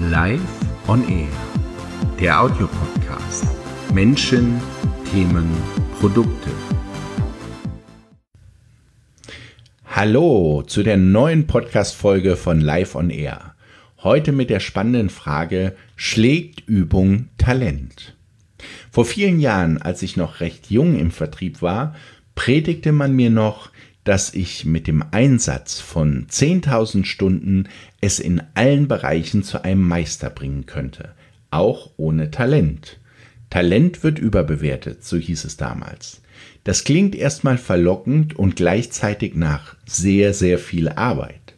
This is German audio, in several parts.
Live on Air, der Audiopodcast. Menschen, Themen, Produkte. Hallo zu der neuen Podcast-Folge von Live on Air. Heute mit der spannenden Frage: Schlägt Übung Talent? Vor vielen Jahren, als ich noch recht jung im Vertrieb war, predigte man mir noch, dass ich mit dem Einsatz von 10.000 Stunden es in allen Bereichen zu einem Meister bringen könnte, auch ohne Talent. Talent wird überbewertet, so hieß es damals. Das klingt erstmal verlockend und gleichzeitig nach sehr, sehr viel Arbeit.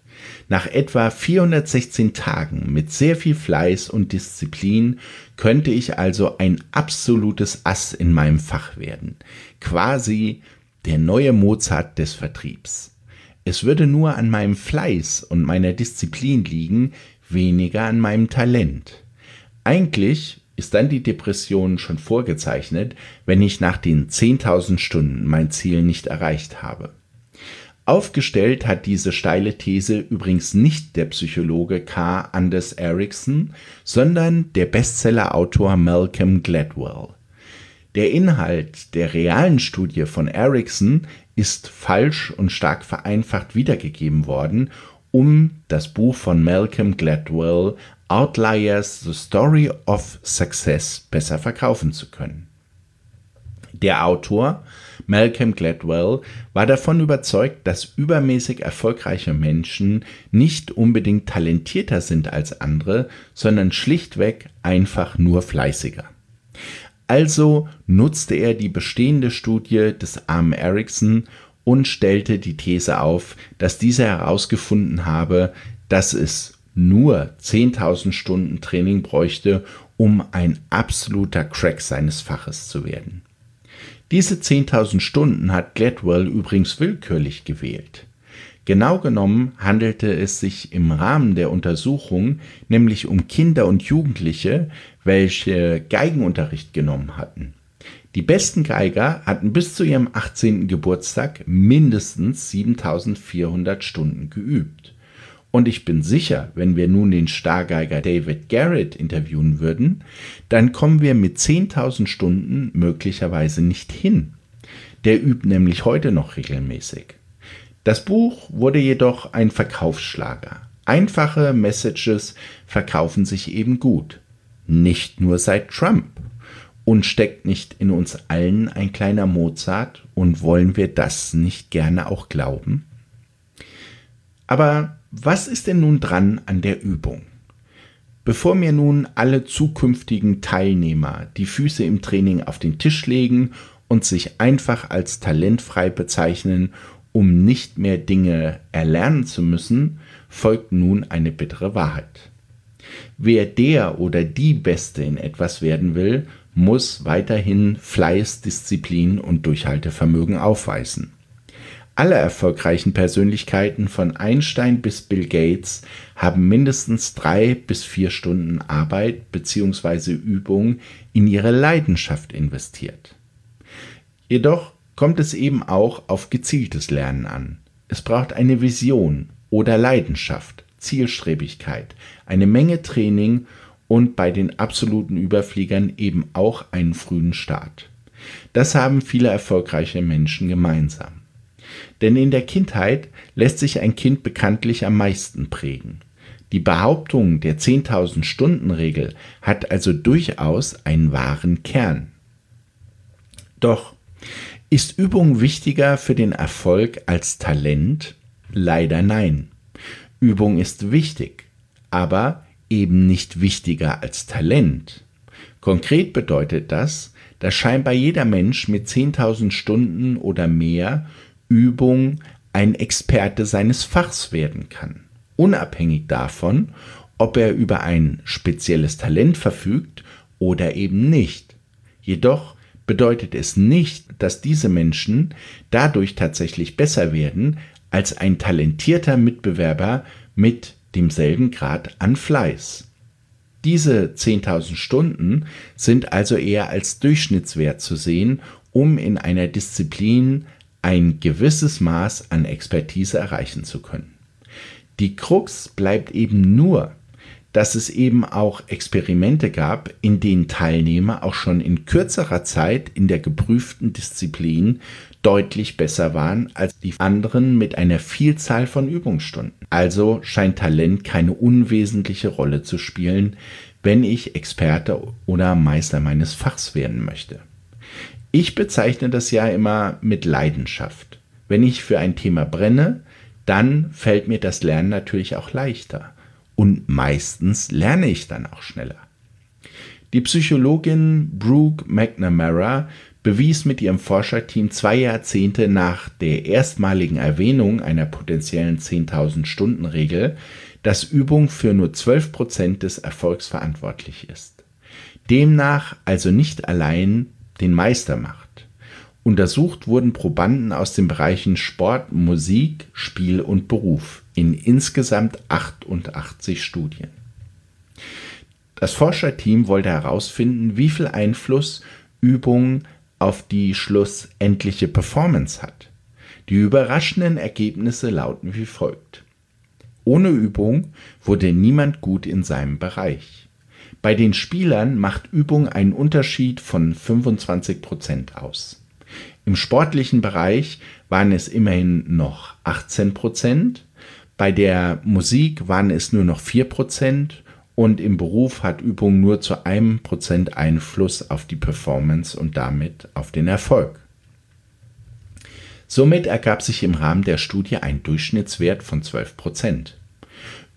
Nach etwa 416 Tagen mit sehr viel Fleiß und Disziplin könnte ich also ein absolutes Ass in meinem Fach werden. Quasi der neue Mozart des Vertriebs. Es würde nur an meinem Fleiß und meiner Disziplin liegen, weniger an meinem Talent. Eigentlich ist dann die Depression schon vorgezeichnet, wenn ich nach den 10.000 Stunden mein Ziel nicht erreicht habe. Aufgestellt hat diese steile These übrigens nicht der Psychologe K. Anders Ericsson, sondern der Bestsellerautor Malcolm Gladwell. Der Inhalt der realen Studie von Ericsson ist falsch und stark vereinfacht wiedergegeben worden, um das Buch von Malcolm Gladwell Outliers The Story of Success besser verkaufen zu können. Der Autor Malcolm Gladwell war davon überzeugt, dass übermäßig erfolgreiche Menschen nicht unbedingt talentierter sind als andere, sondern schlichtweg einfach nur fleißiger. Also nutzte er die bestehende Studie des armen Ericsson und stellte die These auf, dass dieser herausgefunden habe, dass es nur 10.000 Stunden Training bräuchte, um ein absoluter Crack seines Faches zu werden. Diese 10.000 Stunden hat Gladwell übrigens willkürlich gewählt. Genau genommen handelte es sich im Rahmen der Untersuchung nämlich um Kinder und Jugendliche, welche Geigenunterricht genommen hatten. Die besten Geiger hatten bis zu ihrem 18. Geburtstag mindestens 7400 Stunden geübt. Und ich bin sicher, wenn wir nun den Stargeiger David Garrett interviewen würden, dann kommen wir mit 10.000 Stunden möglicherweise nicht hin. Der übt nämlich heute noch regelmäßig. Das Buch wurde jedoch ein Verkaufsschlager. Einfache Messages verkaufen sich eben gut. Nicht nur seit Trump. Und steckt nicht in uns allen ein kleiner Mozart und wollen wir das nicht gerne auch glauben? Aber was ist denn nun dran an der Übung? Bevor mir nun alle zukünftigen Teilnehmer die Füße im Training auf den Tisch legen und sich einfach als talentfrei bezeichnen um nicht mehr Dinge erlernen zu müssen, folgt nun eine bittere Wahrheit. Wer der oder die Beste in etwas werden will, muss weiterhin Fleiß, Disziplin und Durchhaltevermögen aufweisen. Alle erfolgreichen Persönlichkeiten von Einstein bis Bill Gates haben mindestens drei bis vier Stunden Arbeit bzw. Übung in ihre Leidenschaft investiert. Jedoch kommt es eben auch auf gezieltes Lernen an. Es braucht eine Vision oder Leidenschaft, Zielstrebigkeit, eine Menge Training und bei den absoluten Überfliegern eben auch einen frühen Start. Das haben viele erfolgreiche Menschen gemeinsam. Denn in der Kindheit lässt sich ein Kind bekanntlich am meisten prägen. Die Behauptung der 10.000 Stunden Regel hat also durchaus einen wahren Kern. Doch ist Übung wichtiger für den Erfolg als Talent? Leider nein. Übung ist wichtig, aber eben nicht wichtiger als Talent. Konkret bedeutet das, dass scheinbar jeder Mensch mit 10.000 Stunden oder mehr Übung ein Experte seines Fachs werden kann, unabhängig davon, ob er über ein spezielles Talent verfügt oder eben nicht. Jedoch bedeutet es nicht, dass diese Menschen dadurch tatsächlich besser werden als ein talentierter Mitbewerber mit demselben Grad an Fleiß. Diese 10.000 Stunden sind also eher als Durchschnittswert zu sehen, um in einer Disziplin ein gewisses Maß an Expertise erreichen zu können. Die Krux bleibt eben nur, dass es eben auch Experimente gab, in denen Teilnehmer auch schon in kürzerer Zeit in der geprüften Disziplin deutlich besser waren als die anderen mit einer Vielzahl von Übungsstunden. Also scheint Talent keine unwesentliche Rolle zu spielen, wenn ich Experte oder Meister meines Fachs werden möchte. Ich bezeichne das ja immer mit Leidenschaft. Wenn ich für ein Thema brenne, dann fällt mir das Lernen natürlich auch leichter. Und meistens lerne ich dann auch schneller. Die Psychologin Brooke McNamara bewies mit ihrem Forscherteam zwei Jahrzehnte nach der erstmaligen Erwähnung einer potenziellen 10.000 Stunden Regel, dass Übung für nur 12% des Erfolgs verantwortlich ist. Demnach also nicht allein den Meister macht. Untersucht wurden Probanden aus den Bereichen Sport, Musik, Spiel und Beruf in insgesamt 88 Studien. Das Forscherteam wollte herausfinden, wie viel Einfluss Übung auf die schlussendliche Performance hat. Die überraschenden Ergebnisse lauten wie folgt. Ohne Übung wurde niemand gut in seinem Bereich. Bei den Spielern macht Übung einen Unterschied von 25 Prozent aus. Im sportlichen Bereich waren es immerhin noch 18 Prozent, bei der Musik waren es nur noch 4 Prozent und im Beruf hat Übung nur zu einem Prozent Einfluss auf die Performance und damit auf den Erfolg. Somit ergab sich im Rahmen der Studie ein Durchschnittswert von 12 Prozent.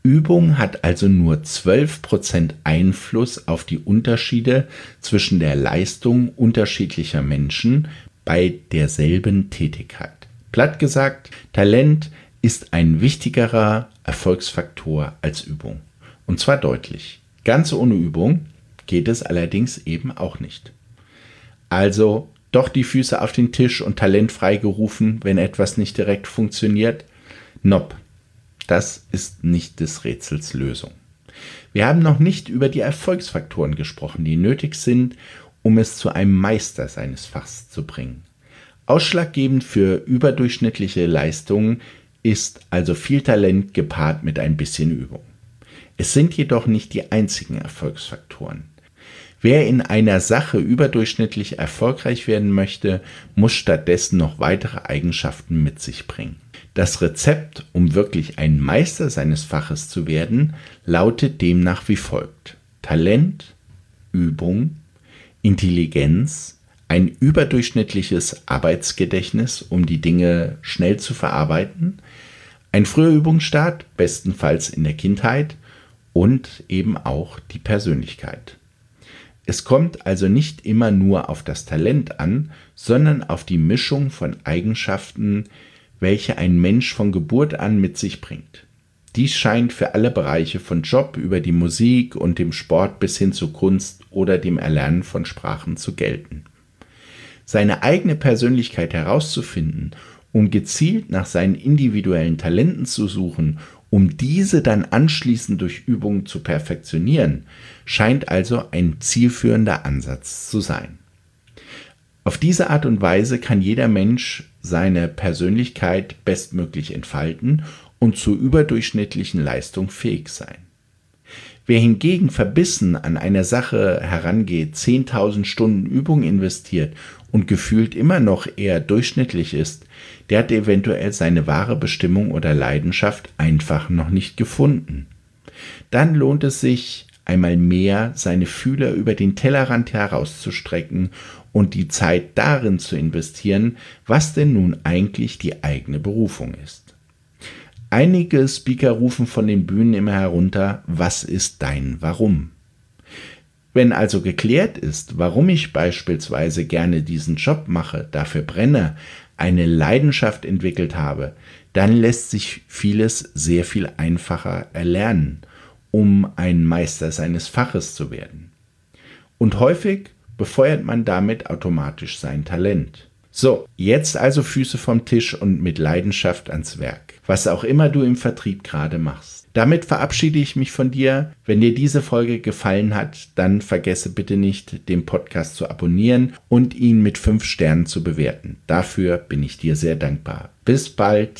Übung hat also nur 12 Prozent Einfluss auf die Unterschiede zwischen der Leistung unterschiedlicher Menschen bei derselben Tätigkeit. Platt gesagt, Talent ist ein wichtigerer Erfolgsfaktor als Übung. Und zwar deutlich. Ganz ohne Übung geht es allerdings eben auch nicht. Also doch die Füße auf den Tisch und Talent freigerufen, wenn etwas nicht direkt funktioniert? Nope. Das ist nicht des Rätsels Lösung. Wir haben noch nicht über die Erfolgsfaktoren gesprochen, die nötig sind, um es zu einem Meister seines Fachs zu bringen. Ausschlaggebend für überdurchschnittliche Leistungen ist also viel Talent gepaart mit ein bisschen Übung. Es sind jedoch nicht die einzigen Erfolgsfaktoren. Wer in einer Sache überdurchschnittlich erfolgreich werden möchte, muss stattdessen noch weitere Eigenschaften mit sich bringen. Das Rezept, um wirklich ein Meister seines Faches zu werden, lautet demnach wie folgt. Talent, Übung, Intelligenz, ein überdurchschnittliches Arbeitsgedächtnis, um die Dinge schnell zu verarbeiten, ein früher Übungsstart, bestenfalls in der Kindheit, und eben auch die Persönlichkeit. Es kommt also nicht immer nur auf das Talent an, sondern auf die Mischung von Eigenschaften, welche ein Mensch von Geburt an mit sich bringt. Dies scheint für alle Bereiche von Job über die Musik und dem Sport bis hin zur Kunst oder dem Erlernen von Sprachen zu gelten. Seine eigene Persönlichkeit herauszufinden, um gezielt nach seinen individuellen Talenten zu suchen um diese dann anschließend durch Übungen zu perfektionieren, scheint also ein zielführender Ansatz zu sein. Auf diese Art und Weise kann jeder Mensch seine Persönlichkeit bestmöglich entfalten und zur überdurchschnittlichen Leistung fähig sein. Wer hingegen verbissen an einer Sache herangeht, 10.000 Stunden Übung investiert und gefühlt immer noch eher durchschnittlich ist, der hat eventuell seine wahre Bestimmung oder Leidenschaft einfach noch nicht gefunden. Dann lohnt es sich, einmal mehr seine Fühler über den Tellerrand herauszustrecken und die Zeit darin zu investieren, was denn nun eigentlich die eigene Berufung ist. Einige Speaker rufen von den Bühnen immer herunter, was ist dein Warum? Wenn also geklärt ist, warum ich beispielsweise gerne diesen Job mache, dafür brenne, eine Leidenschaft entwickelt habe, dann lässt sich vieles sehr viel einfacher erlernen, um ein Meister seines Faches zu werden. Und häufig befeuert man damit automatisch sein Talent. So, jetzt also Füße vom Tisch und mit Leidenschaft ans Werk, was auch immer du im Vertrieb gerade machst. Damit verabschiede ich mich von dir. Wenn dir diese Folge gefallen hat, dann vergesse bitte nicht, den Podcast zu abonnieren und ihn mit fünf Sternen zu bewerten. Dafür bin ich dir sehr dankbar. Bis bald.